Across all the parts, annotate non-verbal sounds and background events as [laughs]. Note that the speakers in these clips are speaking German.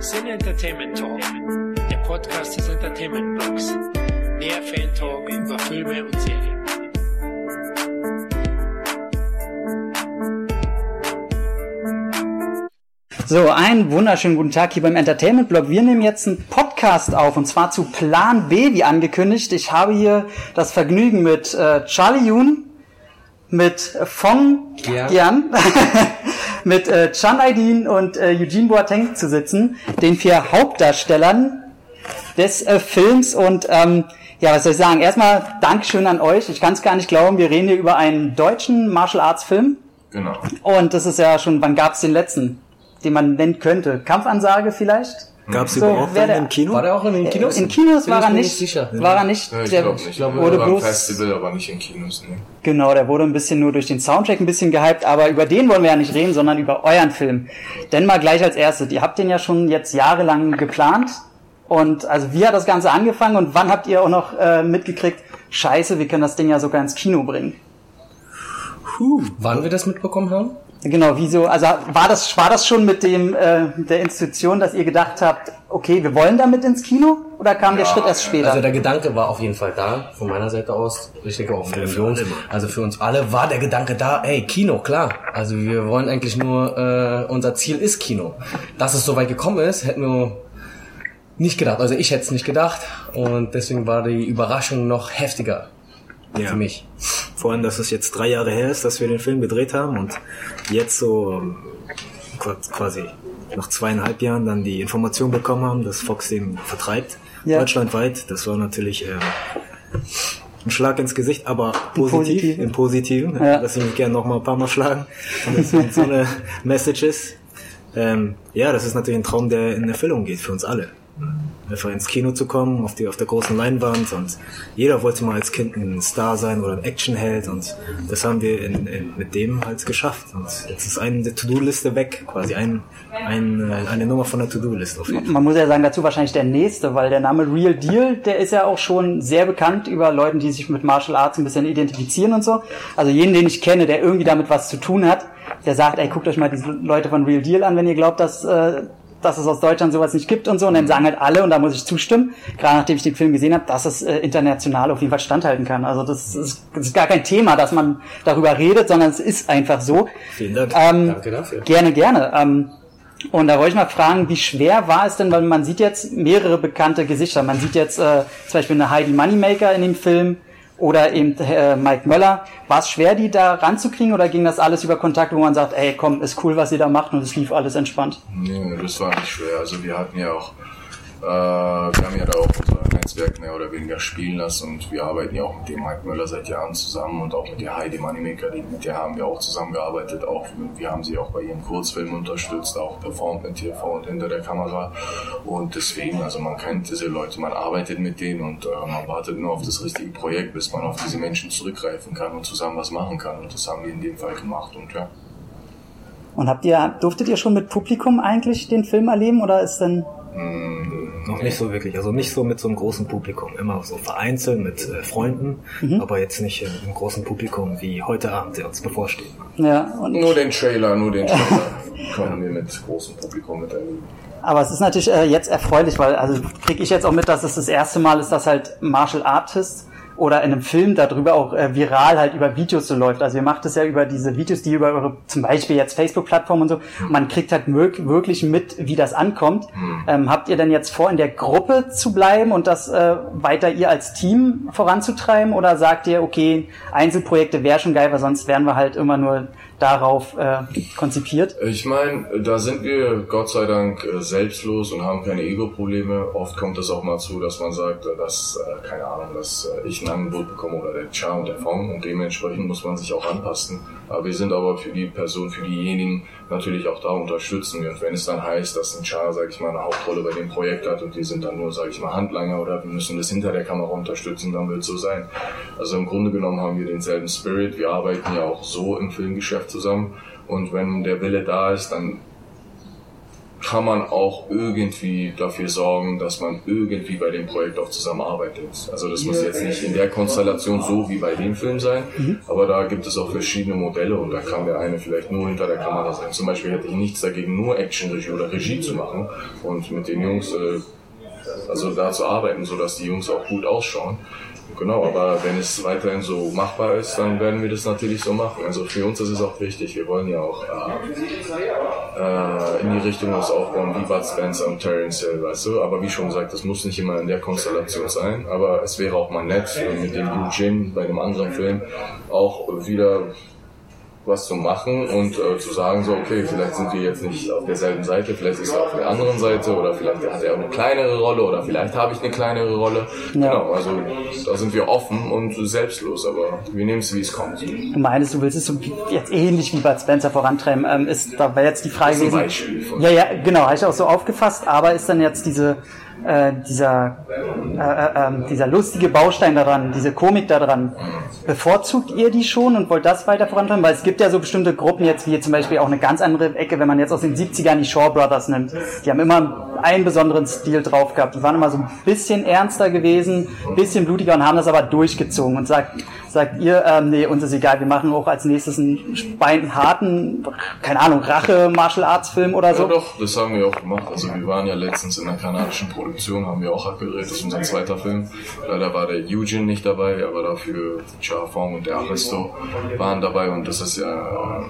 Sin Entertainment Talk, der Podcast des Entertainment Blogs. Der Fan Talk über Filme und Serien. So, einen wunderschönen guten Tag hier beim Entertainment Blog. Wir nehmen jetzt einen Podcast auf und zwar zu Plan B, wie angekündigt. Ich habe hier das Vergnügen mit äh, Charlie Yoon, mit Fong Ja. Gian, [laughs] mit äh, Chan Aydin und äh, Eugene Boateng zu sitzen, den vier Hauptdarstellern des äh, Films und ähm, ja, was soll ich sagen? Erstmal Dankeschön an euch. Ich kann es gar nicht glauben, wir reden hier über einen deutschen Martial Arts Film. Genau. Und das ist ja schon, wann gab es den letzten, den man nennen könnte? Kampfansage vielleicht? Gab es So, überhaupt wer einen der- im Kino? War der auch in den Kinos? In Kinos war ich er mir nicht. sicher. War er nicht. Ja, ich der glaube nicht. glaub, Ich wurde glaube, bloß- beim Festival, aber nicht in Kinos. Ne? Genau, der wurde ein bisschen nur durch den Soundtrack ein bisschen gehypt, aber über den wollen wir ja nicht reden, sondern über euren Film. Denn mal gleich als erstes, ihr habt den ja schon jetzt jahrelang geplant. Und also wie hat das Ganze angefangen und wann habt ihr auch noch äh, mitgekriegt, scheiße, wir können das Ding ja sogar ins Kino bringen? Wann wir das mitbekommen haben? Genau, wieso? Also war das war das schon mit dem äh, der Institution, dass ihr gedacht habt, okay, wir wollen damit ins Kino oder kam der Ja, Schritt erst später? Also der Gedanke war auf jeden Fall da, von meiner Seite aus. Ich denke auch für den Jungs. Also für uns alle war der Gedanke da, ey, Kino, klar. Also wir wollen eigentlich nur, äh, unser Ziel ist Kino. Dass es so weit gekommen ist, hätten wir nicht gedacht. Also ich hätte es nicht gedacht. Und deswegen war die Überraschung noch heftiger Ja. für mich. Vor allem, dass es jetzt drei Jahre her ist, dass wir den Film gedreht haben und jetzt so ähm, qu- quasi nach zweieinhalb Jahren dann die Information bekommen haben, dass Fox den vertreibt, Ja. deutschlandweit. Das war natürlich ähm, ein Schlag ins Gesicht, aber positiv, Positiven. im Positiven. Ja. Dass sie mich gerne noch mal ein paar Mal schlagen. Und das sind so eine [laughs] Message ist. Ähm, ja, das ist natürlich ein Traum, der in Erfüllung geht für uns alle. Einfach ins Kino zu kommen, auf, die, auf der großen Leinwand und jeder wollte mal als Kind ein Star sein oder ein Actionheld und das haben wir in, in, mit dem halt geschafft und jetzt ist eine To-Do-Liste weg, quasi ein, ein, äh, eine Nummer von der To-Do-Liste. Man muss ja sagen, dazu wahrscheinlich der nächste, weil der Name Real Deal, der ist ja auch schon sehr bekannt über Leuten, die sich mit Martial Arts ein bisschen identifizieren und so. Also jeden, den ich kenne, der irgendwie damit was zu tun hat, der sagt, ey, guckt euch mal diese Leute von Real Deal an, wenn ihr glaubt, dass, äh, dass es aus Deutschland sowas nicht gibt und so. Und dann sagen halt alle, und da muss ich zustimmen, gerade nachdem ich den Film gesehen habe, dass es äh, international auf jeden Fall standhalten kann. Also das ist, das ist gar kein Thema, dass man darüber redet, sondern es ist einfach so. Vielen Dank. Ähm, Danke dafür. Gerne, gerne. Ähm, und da wollte ich mal fragen, wie schwer war es denn, weil man sieht jetzt mehrere bekannte Gesichter. Man sieht jetzt äh, zum Beispiel eine Heidi Moneymaker in dem Film oder eben äh, Mike Möller. War es schwer, die da ranzukriegen oder ging das alles über Kontakt, wo man sagt, ey, komm, ist cool, was ihr da macht und es lief alles entspannt? Nee, das war nicht schwer. Also wir hatten ja auch, äh, wir haben ja da auch unser Netzwerk mehr oder weniger spielen lassen und wir arbeiten ja auch mit dem Mike Müller seit Jahren zusammen und auch mit der Heidi Moneymaker, mit der haben wir auch zusammengearbeitet. Auch wir haben sie auch bei ihren Kurzfilmen unterstützt, auch performt mit TV und hinter der Kamera. Und deswegen, also man kennt diese Leute, man arbeitet mit denen und äh, man wartet nur auf das richtige Projekt, bis man auf diese Menschen zurückgreifen kann und zusammen was machen kann. Und das haben wir in dem Fall gemacht und ja. Und habt ihr, durftet ihr schon mit Publikum eigentlich den Film erleben oder ist denn Noch nicht so wirklich, also nicht so mit so einem großen Publikum, immer so vereinzelt mit äh, Freunden, aber jetzt nicht äh, im großen Publikum wie heute Abend, der uns bevorsteht. ja und Nur den Trailer, nur den [laughs] Trailer können wir mit großem Publikum miterleben. Aber es ist natürlich äh, jetzt erfreulich, weil also kriege ich jetzt auch mit, dass es das erste Mal ist, dass halt Martial Artists oder in einem Film darüber auch äh, viral halt über Videos so läuft. Also ihr macht es ja über diese Videos, die über eure zum Beispiel jetzt Facebook-Plattform und so. Man kriegt halt wirklich mit, wie das ankommt. Ähm, habt ihr denn jetzt vor, in der Gruppe zu bleiben und das äh, weiter ihr als Team voranzutreiben oder sagt ihr, okay, Einzelprojekte wäre schon geil, weil sonst wären wir halt immer nur darauf äh, konzipiert? Ich meine, da sind wir Gott sei Dank äh, selbstlos und haben keine Ego-Probleme. Oft kommt es auch mal zu, dass man sagt, äh, dass, äh, keine Ahnung, dass äh, ich ein Angebot bekomme oder der Char und der Fong und dementsprechend muss man sich auch anpassen. Aber wir sind aber für die Person, für diejenigen natürlich auch da unterstützen. Und wenn es dann heißt, dass ein Char, sag ich mal, eine Hauptrolle bei dem Projekt hat und die sind dann nur, sag ich mal, Handlanger oder wir müssen das hinter der Kamera unterstützen, dann wird es so sein. Also im Grunde genommen haben wir denselben Spirit. Wir arbeiten ja auch so im Filmgeschäft zusammen. Und wenn der Wille da ist, dann kann man auch irgendwie dafür sorgen, dass man irgendwie bei dem Projekt auch zusammenarbeitet. Also das muss jetzt nicht in der Konstellation so wie bei dem Film sein, mhm. aber da gibt es auch verschiedene Modelle und da kann der eine vielleicht nur hinter der Kamera sein. Zum Beispiel hätte ich nichts dagegen, nur Action-Regie oder Regie zu machen und mit den Jungs äh, also da zu arbeiten, sodass die Jungs auch gut ausschauen. Genau, aber wenn es weiterhin so machbar ist, dann werden wir das natürlich so machen. Also für uns ist es auch wichtig. Wir wollen ja auch äh, äh, in die Richtung was aufbauen, wie Bud Spencer und Terence Hill, weißt du. Aber wie schon gesagt, das muss nicht immer in der Konstellation sein. Aber es wäre auch mal nett, mit dem Eugene bei einem anderen Film auch wieder was zu machen und äh, zu sagen, so, okay, vielleicht sind wir jetzt nicht auf derselben Seite, vielleicht ist er auf der anderen Seite oder vielleicht hat er eine kleinere Rolle oder vielleicht habe ich eine kleinere Rolle. Ja. Genau, also da sind wir offen und selbstlos, aber wir nehmen es, wie es kommt. Du meinst, du willst es so jetzt ähnlich wie bei Spencer vorantreiben. Ähm, ist, da wäre jetzt die Frage gewesen. Ja, ja, genau, habe ich auch so aufgefasst, aber ist dann jetzt diese äh, dieser, äh, äh, ähm, dieser lustige Baustein daran, diese Komik daran, bevorzugt ihr die schon und wollt das weiter vorantreiben? Weil es gibt ja so bestimmte Gruppen jetzt, wie zum Beispiel auch eine ganz andere Ecke, wenn man jetzt aus den 70ern die Shaw Brothers nimmt. Die haben immer einen besonderen Stil drauf gehabt. Die waren immer so ein bisschen ernster gewesen, ein bisschen blutiger und haben das aber durchgezogen und sagt, sagt ihr, ähm, nee, uns ist egal, wir machen auch als nächstes einen harten, keine Ahnung, Rache-Martial Arts-Film oder so? Ja doch, das haben wir auch gemacht. Also wir waren ja letztens in einer kanadischen Produktion, haben wir auch abgedreht, das ist unser zweiter Film. Leider war der Eugene nicht dabei, aber dafür Cha Fong und der Aristo waren dabei und das ist ja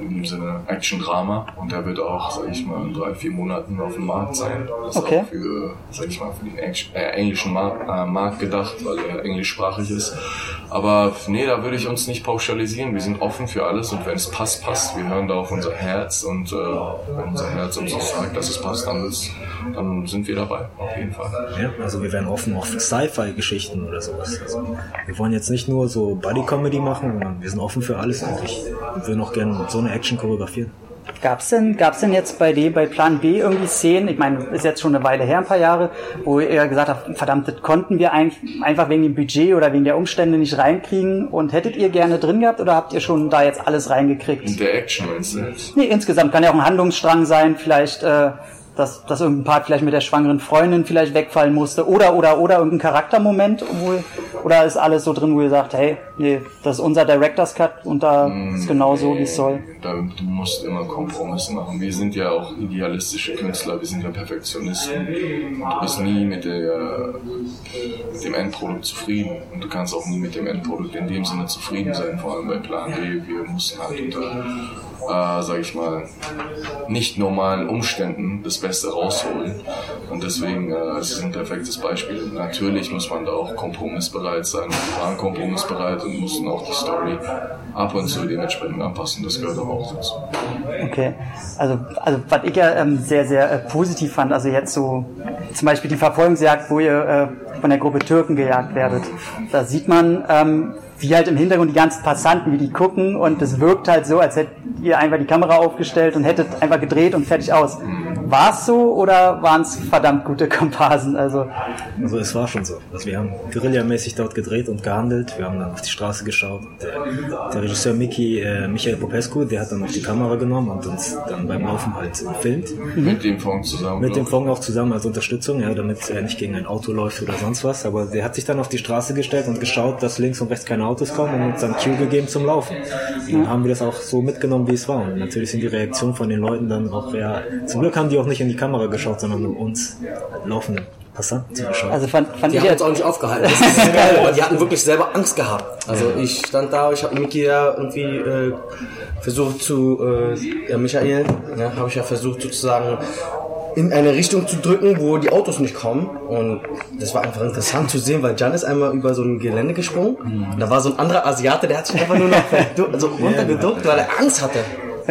in dem Sinne Action-Drama und der wird auch, sag ich mal, in drei, vier Monaten auf dem Markt sein. Das ist okay. auch für, sag ich mal, für den äh, englischen Markt, äh, Markt gedacht, weil er englischsprachig ist. Aber nee, da würde ich uns nicht pauschalisieren. Wir sind offen für alles und wenn es passt, passt. Wir hören da auf unser Herz und äh, wenn unser Herz uns auch sagt, dass es passt, dann, ist, dann sind wir dabei, auf jeden Fall. Ja, also wir werden offen auch für Sci-Fi-Geschichten oder sowas. Also wir wollen jetzt nicht nur so Buddy-Comedy machen, sondern wir sind offen für alles und ich würde noch gerne so eine Action choreografieren. Gab's denn, gab's denn jetzt bei dir, bei Plan B irgendwie Szenen, ich meine, ist jetzt schon eine Weile her, ein paar Jahre, wo ihr gesagt habt, verdammt, das konnten wir ein, einfach wegen dem Budget oder wegen der Umstände nicht reinkriegen und hättet ihr gerne drin gehabt oder habt ihr schon da jetzt alles reingekriegt? In der Action meinst du? Nee, insgesamt kann ja auch ein Handlungsstrang sein, vielleicht, äh, dass, dass irgendein Part vielleicht mit der schwangeren Freundin vielleicht wegfallen musste oder oder oder irgendein Charaktermoment wo, oder ist alles so drin, wo ihr sagt, hey, nee, das ist unser Director's Cut und da mm, ist genau so, wie es soll. Da, du musst immer Kompromisse machen. Wir sind ja auch idealistische Künstler, wir sind ja Perfektionisten. Du bist nie mit, der, mit dem Endprodukt zufrieden und du kannst auch nie mit dem Endprodukt in dem Sinne zufrieden sein, vor allem bei Plan B. Wir mussten halt unter äh, sag ich mal, nicht normalen Umständen das Beste rausholen. Und deswegen äh, es ist ein perfektes Beispiel. Natürlich muss man da auch kompromissbereit sein. Wir waren kompromissbereit und mussten auch die Story ab und zu dementsprechend anpassen. Das gehört aber auch dazu. Okay, also, also was ich ja ähm, sehr, sehr äh, positiv fand, also jetzt so zum Beispiel die Verfolgungsjagd, wo ihr äh, von der Gruppe Türken gejagt werdet, da sieht man, ähm, wie halt im Hintergrund die ganzen Passanten, wie die gucken und es wirkt halt so, als hättet ihr einfach die Kamera aufgestellt und hättet einfach gedreht und fertig aus. War es so oder waren es verdammt gute Komparsen? Also, also es war schon so. Also wir haben guerillamäßig dort gedreht und gehandelt. Wir haben dann auf die Straße geschaut. Der, der Regisseur Mickey, äh, Michael Popescu, der hat dann auch die Kamera genommen und uns dann beim Laufen halt gefilmt. Mhm. Mit dem Fong zusammen. Mit dem Fong auch zusammen als Unterstützung, ja, damit er nicht gegen ein Auto läuft oder sonst was. Aber der hat sich dann auf die Straße gestellt und geschaut, dass links und rechts keine Autos kommen und uns dann Cue gegeben zum Laufen. Und dann haben wir das auch so mitgenommen, wie es war. Und natürlich sind die Reaktionen von den Leuten dann auch, ja, zum Glück haben die auch nicht in die Kamera geschaut, sondern uns laufenden Passanten zugeschaut. Also fand, fand die ich haben uns auch nicht aufgehalten. [laughs] Das ist geil, weil die hatten wirklich selber Angst gehabt. Also ich stand da, ich habe Miki ja irgendwie äh, versucht zu, äh, ja Michael, ja, habe ich ja versucht sozusagen in eine Richtung zu drücken, wo die Autos nicht kommen. Und das war einfach interessant zu sehen, weil Jan ist einmal über so ein Gelände gesprungen. Mhm. Und da war so ein anderer Asiate, der hat sich einfach nur noch [laughs] so runtergeduckt, weil er Angst hatte.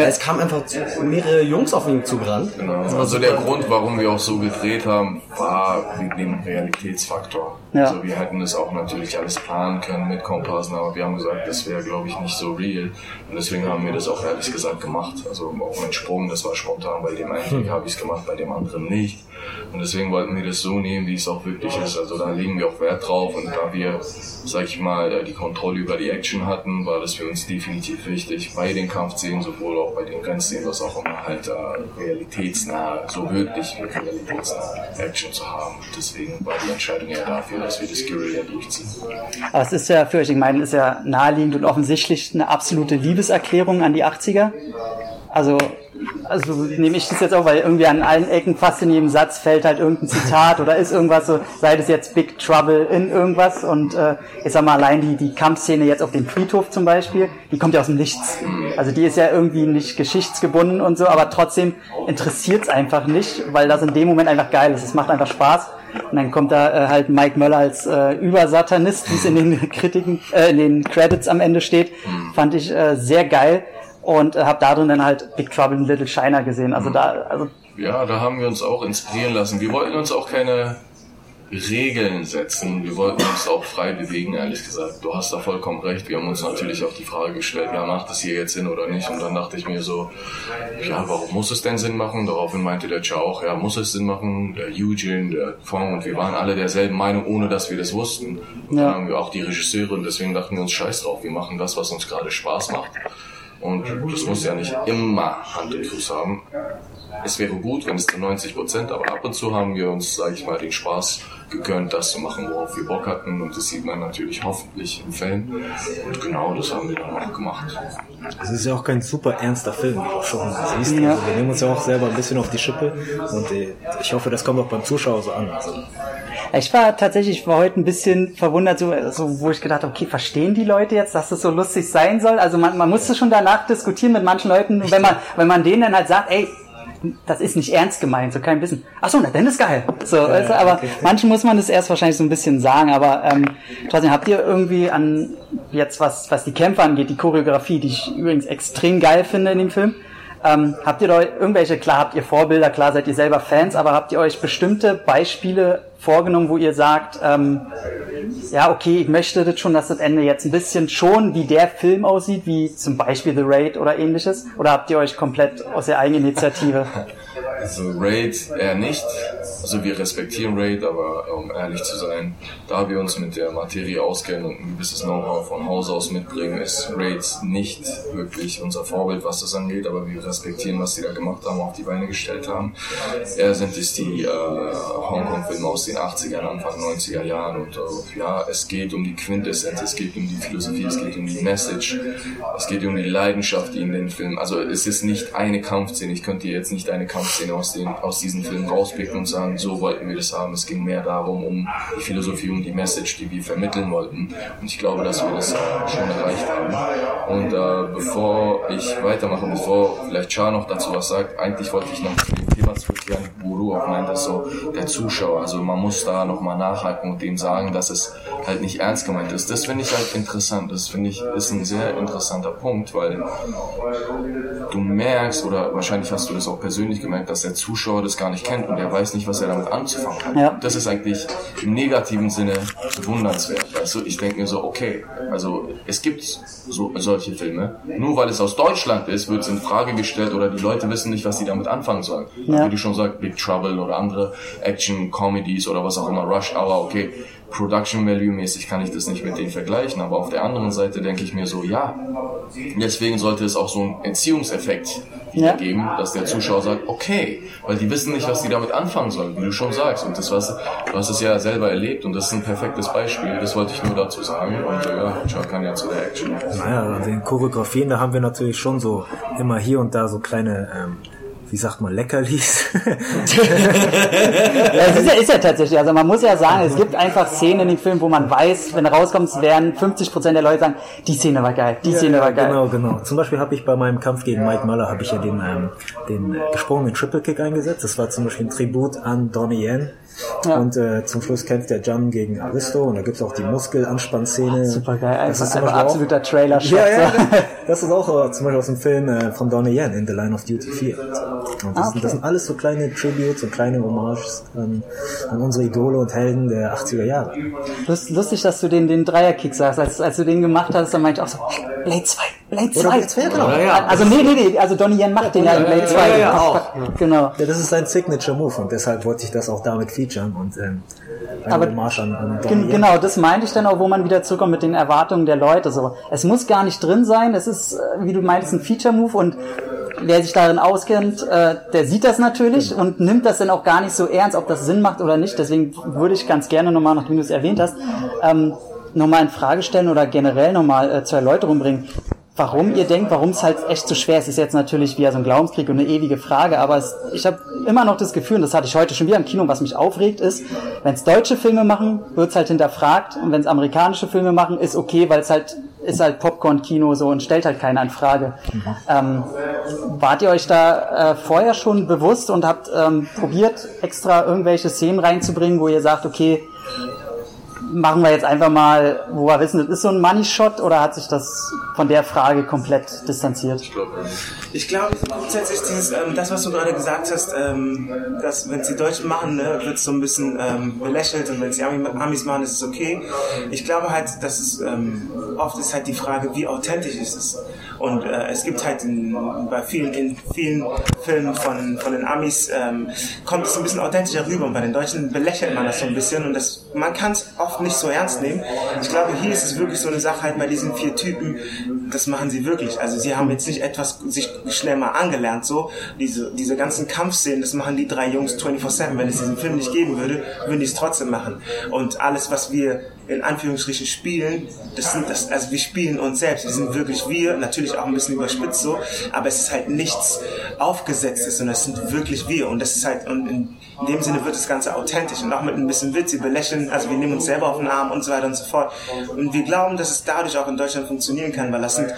Es kamen einfach mehrere Jungs auf ihn zugerannt. Genau. Also der Grund, warum wir auch so gedreht haben, war wegen dem Realitätsfaktor. Ja. Also wir hätten das auch natürlich alles planen können mit Komparsen, aber wir haben gesagt, das wäre glaube ich nicht so real. Und deswegen haben wir das auch ehrlich gesagt gemacht. Also auch mein Sprung, das war spontan. Bei dem einen hm. [laughs] habe ich es gemacht, bei dem anderen nicht. Und deswegen wollten wir das so nehmen, wie es auch wirklich ist. Also da legen wir auch Wert drauf. Und da wir, sag ich mal, die Kontrolle über die Action hatten, war das für uns definitiv wichtig, bei den Kampfszenen sowohl auch bei den Grenzszenen, was auch immer halt äh, realitätsnah, so wirklich realitätsnah Action zu haben. Deswegen war die Entscheidung ja dafür, dass wir das Guerilla durchziehen. Aber es ist ja für euch, ich meine, ist ja naheliegend und offensichtlich eine absolute Liebeserklärung an die 80er. Also, also nehme ich das jetzt auch, weil irgendwie an allen Ecken fast in jedem Satz fällt halt irgendein Zitat oder ist irgendwas so, sei das jetzt Big Trouble in irgendwas und äh, ich sag mal allein die, die Kampfszene jetzt auf dem Friedhof zum Beispiel, die kommt ja aus dem Nichts. Also die ist ja irgendwie nicht geschichtsgebunden und so, aber trotzdem interessiert es einfach nicht, weil das in dem Moment einfach geil ist. Es macht einfach Spaß. Und dann kommt da äh, halt Mike Möller als äh, Übersatanist, wie es in den [laughs] Kritiken, äh, in den Credits am Ende steht, fand ich äh, sehr geil und äh, habe darin dann halt Big Trouble in Little China gesehen. Also da, also Ja, da haben wir uns auch inspirieren lassen. Wir wollten uns auch keine Regeln setzen. Wir wollten uns auch frei bewegen, ehrlich gesagt. Du hast da vollkommen recht. Wir haben uns natürlich auch die Frage gestellt, ja, macht das hier jetzt Sinn oder nicht? Und dann dachte ich mir so, ja, warum muss es denn Sinn machen? Daraufhin meinte der Cha auch, ja, muss es Sinn machen? Der Eugene, der Fong und wir waren alle derselben Meinung, ohne dass wir das wussten. Und Ja. dann haben wir auch die Regisseure und deswegen dachten wir uns, scheiß drauf, wir machen das, was uns gerade Spaß macht. Und das muss ja nicht immer Hand und Fuß haben. Es wäre gut, wenn es zu 90 Prozent, aber ab und zu haben wir uns, sage ich mal, den Spaß gegönnt, das zu machen, worauf wir Bock hatten. Und das sieht man natürlich hoffentlich im Film. Und genau das haben wir dann auch gemacht. Es ist ja auch kein super ernster Film, wie du schon siehst. Ja. Also wir nehmen uns ja auch selber ein bisschen auf die Schippe und äh, ich hoffe, das kommt auch beim Zuschauer so an. Also, Ich war tatsächlich, ich war heute ein bisschen verwundert, so, so wo ich gedacht habe, okay, verstehen die Leute jetzt, dass das so lustig sein soll? Also man, man musste schon danach diskutieren mit manchen Leuten, wenn man, wenn man denen dann halt sagt, ey, das ist nicht ernst gemeint, so kein bisschen. Ach so, na dann ist geil. So, weißt du, aber manchen muss man das erst wahrscheinlich so ein bisschen sagen. Aber ähm, trotzdem habt ihr irgendwie an jetzt was was die Kämpfe angeht, die Choreografie, die ich übrigens extrem geil finde in dem Film. Ähm, habt ihr da irgendwelche, klar habt ihr Vorbilder, klar seid ihr selber Fans, aber habt ihr euch bestimmte Beispiele vorgenommen, wo ihr sagt, ähm, ja, okay, ich möchte das schon, dass das Ende jetzt ein bisschen schon wie der Film aussieht, wie zum Beispiel The Raid oder ähnliches? Oder habt ihr euch komplett aus der Eigeninitiative? Also Raid eher nicht. Also wir respektieren Raid, aber um ehrlich zu sein, da wir uns mit der Materie auskennen und ein gewisses Know-how von Haus aus mitbringen, ist Raid nicht wirklich unser Vorbild, was das angeht, aber wir respektieren, was sie da gemacht haben, auf die Beine gestellt haben. Eher sind es die äh, Hongkong-Filme aus den 80ern, Anfang 90er Jahren und äh, ja, es geht um die Quintessenz, es geht um die Philosophie, es geht um die Message, es geht um die Leidenschaft, die in den Filmen, also es ist nicht eine Kampfszene, ich könnte jetzt nicht eine Kampfszene aus, den, aus diesen Filmen rauspicken und sagen, so wollten wir das haben, es ging mehr darum, um die Philosophie, um die Message, die wir vermitteln wollten. Und ich glaube, dass wir das schon erreicht haben. Und äh, bevor ich weitermache, bevor vielleicht Char noch dazu was sagt, eigentlich wollte ich noch zu dem Thema zurückkehren, wo du auch meintest, so der Zuschauer, also man muss da nochmal nachhaken und denen sagen, dass es halt nicht ernst gemeint ist. Das finde ich halt interessant, das finde ich ist ein sehr interessanter Punkt, weil du merkst, oder wahrscheinlich hast du das auch persönlich gemerkt, dass der Zuschauer das gar nicht kennt und er weiß nicht, was er damit anzufangen hat. Ja. Das ist eigentlich im negativen Sinne bewundernswert. Du? Ich denke mir so, okay, also es gibt so, solche Filme. Nur weil es aus Deutschland ist, wird es in Frage gestellt oder die Leute wissen nicht, was sie damit anfangen sollen. Ja. Wie du schon sagst, Big Trouble oder andere Action-Comedies oder was auch immer, Rush Hour, okay. Production Value mäßig kann ich das nicht mit denen vergleichen, aber auf der anderen Seite denke ich mir so, ja, deswegen sollte es auch so einen Erziehungseffekt Ja. geben, dass der Zuschauer sagt, okay, weil die wissen nicht, was die damit anfangen sollen, wie du schon sagst. Und das was, du hast es ja selber erlebt und das ist ein perfektes Beispiel. Das wollte ich nur dazu sagen. Und äh, ja, Chuck kann ja zu der Action. naja, den Choreografien, da haben wir natürlich schon so immer hier und da so kleine, ähm, wie sagt man, Leckerlis. [laughs] Ja, es ist ja, ist ja tatsächlich, also man muss ja sagen, es gibt einfach Szenen in dem Film, wo man weiß, wenn rauskommt, es werden 50% der Leute sagen, die Szene war geil, die Szene war geil. Genau, genau. Zum Beispiel habe ich bei meinem Kampf gegen Mike Muller habe ich ja den, ähm, den gesprungenen Triple Kick eingesetzt. Das war zum Beispiel ein Tribut an Donnie Yen. Ja. Und äh, zum Schluss kämpft der Jan gegen Aristo und da gibt's auch die Muskelanspannszene. Super geil, Das ist zum einfach Beispiel absoluter Trailer-Shot. Ja, ja, so. das ist auch äh, zum Beispiel aus dem Film äh, von Donnie Yen in The Line of Duty 4. Und das, Ah, sind, das sind alles so kleine Tributes und kleine Hommages an, an unsere Idole und Helden der 80er Jahre. Lust, lustig, dass du den, den Dreierkick sagst. Als, als du den gemacht hast, dann meinte ich auch so, Blade 2, Blade 2. Oder Blade 2, genau. Ja, ja. Also nee, nee, nee, also Donnie Yen macht den ja in Blade 2. ja, ja, auch. Genau. Ja, das ist sein Signature Move und deshalb wollte ich das auch damit featuren und ähm, aber Marsch an, an Gen Donnie genau, das meinte ich dann auch, wo man wieder zurückkommt mit den Erwartungen der Leute. So, es muss gar nicht drin sein. Es ist, äh, wie du meintest, ein Feature-Move und wer sich darin auskennt, äh, der sieht das natürlich und nimmt das dann auch gar nicht so ernst, ob das Sinn macht oder nicht. Deswegen würde ich ganz gerne nochmal, nachdem du es erwähnt hast, ähm, nochmal in Frage stellen oder generell nochmal äh, zur Erläuterung bringen, warum ihr denkt, warum es halt echt so schwer ist. Ist jetzt natürlich wieder so ein Glaubenskrieg und eine ewige Frage, aber es, ich habe immer noch das Gefühl, und das hatte ich heute schon wieder im Kino, was mich aufregt, ist, wenn es deutsche Filme machen, wird es halt hinterfragt und wenn es amerikanische Filme machen, ist okay, weil es halt ist halt Popcorn-Kino so und stellt halt keiner in Frage. Ähm, wart ihr euch da äh, vorher schon bewusst und habt ähm, probiert, extra irgendwelche Szenen reinzubringen, wo ihr sagt, okay, machen wir jetzt einfach mal, wo wir wissen, das ist so ein Money Shot oder hat sich das von der Frage komplett distanziert? Ich glaube, Ich glaube grundsätzlich dieses, ähm, das, was du gerade gesagt hast, ähm, dass wenn es die Deutschen machen, ne, wird es so ein bisschen ähm, belächelt und wenn es die Ami- Amis machen, ist es okay. Ich glaube halt, dass es ähm, oft ist halt die Frage, wie authentisch ist es. Und äh, es gibt halt in, bei vielen, in vielen Filmen von, von den Amis ähm, kommt es ein bisschen authentischer rüber und bei den Deutschen belächelt man das so ein bisschen und das, man kann es oft nicht so ernst nehmen. Ich glaube, hier ist es wirklich so eine Sache halt bei diesen vier Typen, das machen sie wirklich. Also sie haben jetzt nicht etwas sich schnell mal angelernt, so. Diese, diese ganzen Kampfszenen, das machen die drei Jungs 24-7. Wenn es diesen Film nicht geben würde, würden die es trotzdem machen. Und alles, was wir in Anführungsstrichen spielen, das sind das, also wir spielen uns selbst. Wir sind wirklich wir, natürlich auch ein bisschen überspitzt so, aber es ist halt nichts aufgesetztes, sondern es sind wirklich wir. Und das ist halt, und in, in dem Sinne wird das Ganze authentisch und auch mit ein bisschen Witz, wir belächeln, also wir nehmen uns selber auf den Arm und so weiter und so fort. Und wir glauben, dass es dadurch auch in Deutschland funktionieren kann, weil das sind,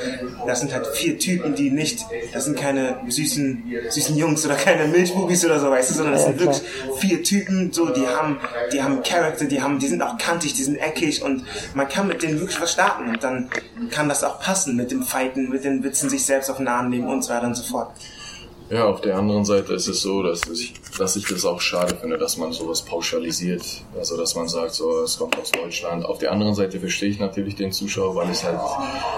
das sind halt vier Typen, die nicht, das sind keine süßen, süßen Jungs oder keine Milchbubis oder so, weißt du, sondern das sind wirklich vier Typen, so, die haben, die haben Charakter, die haben, die sind auch kantig, die sind eckig und man kann mit denen wirklich was starten und dann kann das auch passen mit dem Fighten, mit den Witzen, sich selbst auf den Arm nehmen und so weiter und so fort. Ja, auf der anderen Seite ist es so, dass ich, dass ich das auch schade finde, dass man sowas pauschalisiert. Also, dass man sagt, so, es kommt aus Deutschland. Auf der anderen Seite verstehe ich natürlich den Zuschauer, weil es halt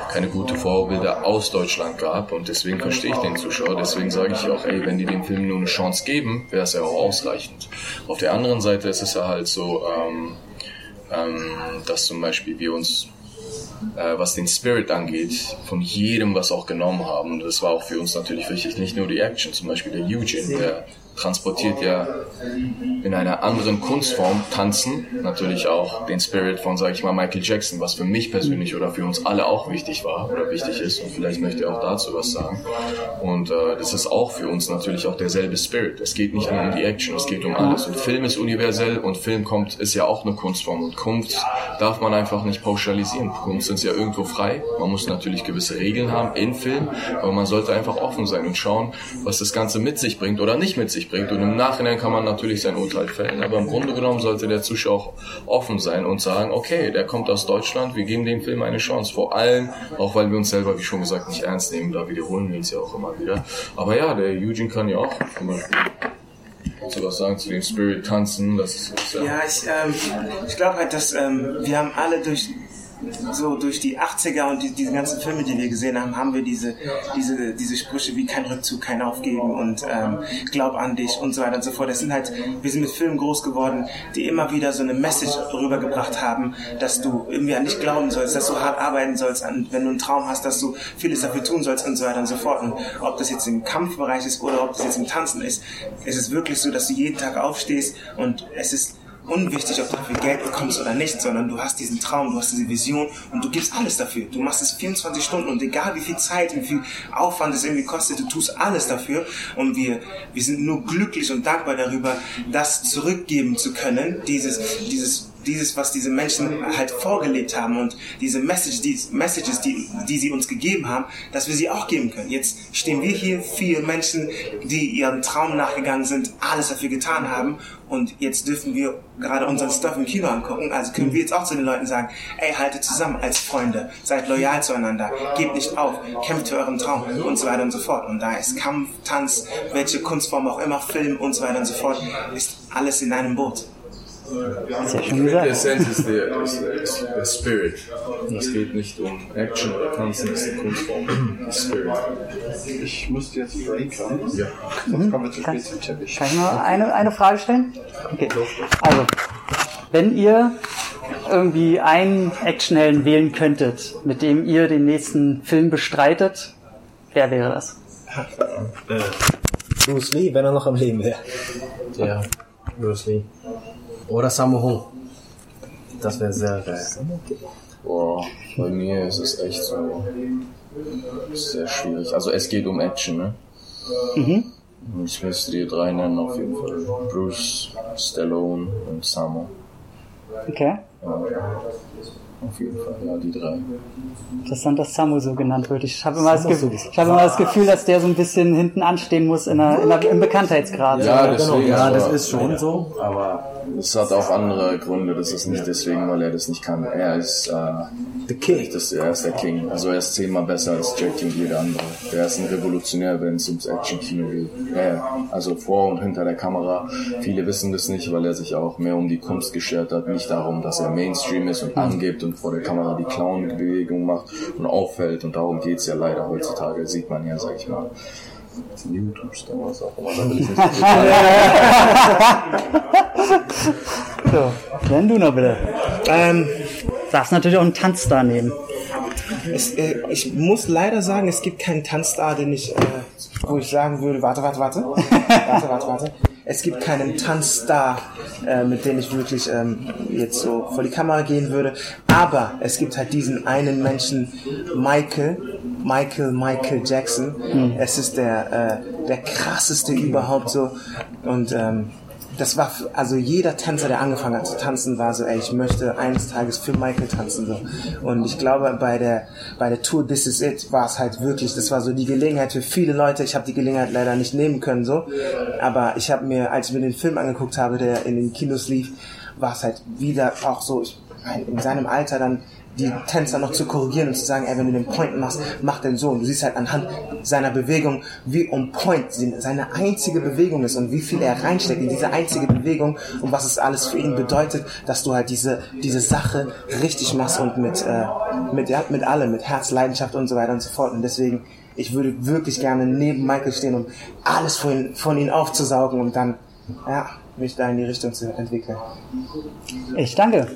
keine gute Vorbilder aus Deutschland gab und deswegen verstehe ich den Zuschauer. Deswegen sage ich auch, ey, wenn die dem Film nur eine Chance geben, wäre es ja auch ausreichend. Auf der anderen Seite ist es ja halt so, ähm, ähm, dass zum Beispiel wir uns äh, was den Spirit angeht, von jedem was auch genommen haben. Das war auch für uns natürlich wichtig, nicht nur die Action, zum Beispiel der Eugene, der transportiert ja in einer anderen Kunstform tanzen, natürlich auch den Spirit von, sage ich mal, Michael Jackson, was für mich persönlich oder für uns alle auch wichtig war oder wichtig ist und vielleicht möchte er auch dazu was sagen. Und äh, das ist auch für uns natürlich auch derselbe Spirit. Es geht nicht nur um die Action, es geht um alles. Und Film ist universell und Film kommt, ist ja auch eine Kunstform und Kunst darf man einfach nicht pauschalisieren. Kunst ist ja irgendwo frei. Man muss natürlich gewisse Regeln haben in Film, aber man sollte einfach offen sein und schauen, was das Ganze mit sich bringt oder nicht mit sich bringt. Und im Nachhinein kann man natürlich sein Urteil fällen, aber im Grunde genommen sollte der Zuschauer auch offen sein und sagen, okay, der kommt aus Deutschland, wir geben dem Film eine Chance. Vor allem, auch weil wir uns selber, wie schon gesagt, nicht ernst nehmen, da wiederholen wir uns ja auch immer wieder. Aber ja, der Eugene kann ja auch zum Beispiel dazu was sagen zu dem Spirit tanzen, das ist ja, Ja, ich, ähm, ich glaube halt, dass ähm, wir haben alle durch so durch die 80er und die, diese ganzen Filme, die wir gesehen haben, haben wir diese, diese, diese Sprüche wie kein Rückzug, kein Aufgeben und ähm, glaub an dich und so weiter und so fort. Das sind halt, wir sind mit Filmen groß geworden, die immer wieder so eine Message rübergebracht haben, dass du irgendwie an dich glauben sollst, dass du hart arbeiten sollst, an, wenn du einen Traum hast, dass du vieles dafür tun sollst und so weiter und so fort. Und ob das jetzt im Kampfbereich ist oder ob das jetzt im Tanzen ist, ist es wirklich so, dass du jeden Tag aufstehst und es ist unwichtig, ob du dafür Geld bekommst oder nicht, sondern du hast diesen Traum, du hast diese Vision und du gibst alles dafür. Du machst es 24 Stunden und egal wie viel Zeit, wie viel Aufwand es irgendwie kostet, du tust alles dafür und wir, wir sind nur glücklich und dankbar darüber, das zurückgeben zu können, dieses, dieses dieses, was diese Menschen halt vorgelebt haben und diese Message, die, Messages, die, die sie uns gegeben haben, dass wir sie auch geben können. Jetzt stehen wir hier, vier Menschen, die ihren Traum nachgegangen sind, alles dafür getan haben und jetzt dürfen wir gerade unseren Stuff im Kino angucken. Also können wir jetzt auch zu den Leuten sagen, ey, haltet zusammen als Freunde, seid loyal zueinander, gebt nicht auf, kämpft für euren Traum und so weiter und so fort. Und da ist Kampf, Tanz, welche Kunstform auch immer, Film und so weiter und so fort, ist alles in einem Boot. Ist ja schon Die gesagt. Essenz ist der, ist, ist der Spirit. Es geht nicht um Action oder Tanzen, es ist eine Kunstform. Der Spirit. Ich müsste jetzt breaken. Ja. Sonst kommen wir zu spät zum Teppich. Kann ich noch eine, eine Frage stellen? Okay. Also, Wenn ihr irgendwie einen Actionhelden wählen könntet, mit dem ihr den nächsten Film bestreitet, wer wäre das? Bruce Lee, wenn er noch am Leben wäre. Ja, Bruce Lee. Oder Sammo Hung. Das wäre sehr geil. Boah, bei mir ist es echt so sehr schwierig. Also es geht um Action, ne? Mhm. Ich müsste die drei nennen auf jeden Fall. Bruce, Stallone und Samo. Okay. Ja, auf jeden Fall, ja, die drei. Interessant, dass Samu so genannt wird. Ich habe immer, das ich habe immer das Gefühl, dass der so ein bisschen hinten anstehen muss in der, in der, im Bekanntheitsgrad. Ja, deswegen, Ja, das ist schon so, aber Das hat auch andere Gründe. Das ist nicht deswegen, weil er das nicht kann. Er ist, äh, The King. das, er ist der King. Also er ist zehnmal besser als Jack und jeder andere. Er ist ein Revolutionär, wenn es ums Action-Kino geht. Ja. also vor und hinter der Kamera. Viele wissen das nicht, weil er sich auch mehr um die Kunst geschert hat. Nicht darum, dass er Mainstream ist und angibt und vor der Kamera die Clown-Bewegung macht und auffällt. Und darum geht's ja leider heutzutage. Sieht man ja, sag ich mal. YouTube-Stars auch immer. Da will ich nicht So, wenn du noch bitte. Ähm, Darfst natürlich auch einen Tanzstar nehmen. es, äh, ich muss leider sagen, es gibt keinen Tanzstar, den ich, äh, wo ich sagen würde, warte, warte, warte, warte, warte, warte. Es gibt keinen Tanzstar, äh, mit dem ich wirklich ähm, jetzt so vor die Kamera gehen würde. Aber es gibt halt diesen einen Menschen, Michael, Michael, Michael Jackson. Es ist der, äh, der krasseste überhaupt so. Und ähm, das war, also jeder Tänzer, der angefangen hat zu tanzen, war so, ey, ich möchte eines Tages für Michael tanzen, so. Und ich glaube, bei der, bei der Tour This Is It war es halt wirklich, das war so die Gelegenheit für viele Leute. Ich habe die Gelegenheit leider nicht nehmen können, so. Aber ich habe mir, als ich mir den Film angeguckt habe, der in den Kinos lief, war es halt wieder auch so, ich, in seinem Alter dann die Tänzer noch zu korrigieren und zu sagen, ey, wenn du den Point machst, mach den so. Und du siehst halt anhand seiner Bewegung, wie on point seine einzige Bewegung ist und wie viel er reinsteckt in diese einzige Bewegung und was es alles für ihn bedeutet, dass du halt diese, diese Sache richtig machst und mit, äh, mit, ja, mit allem, mit Herz, Leidenschaft und so weiter und so fort. Und deswegen, ich würde wirklich gerne neben Michael stehen, um alles von, von ihm aufzusaugen und dann, ja, mich da in die Richtung zu entwickeln. Ich danke.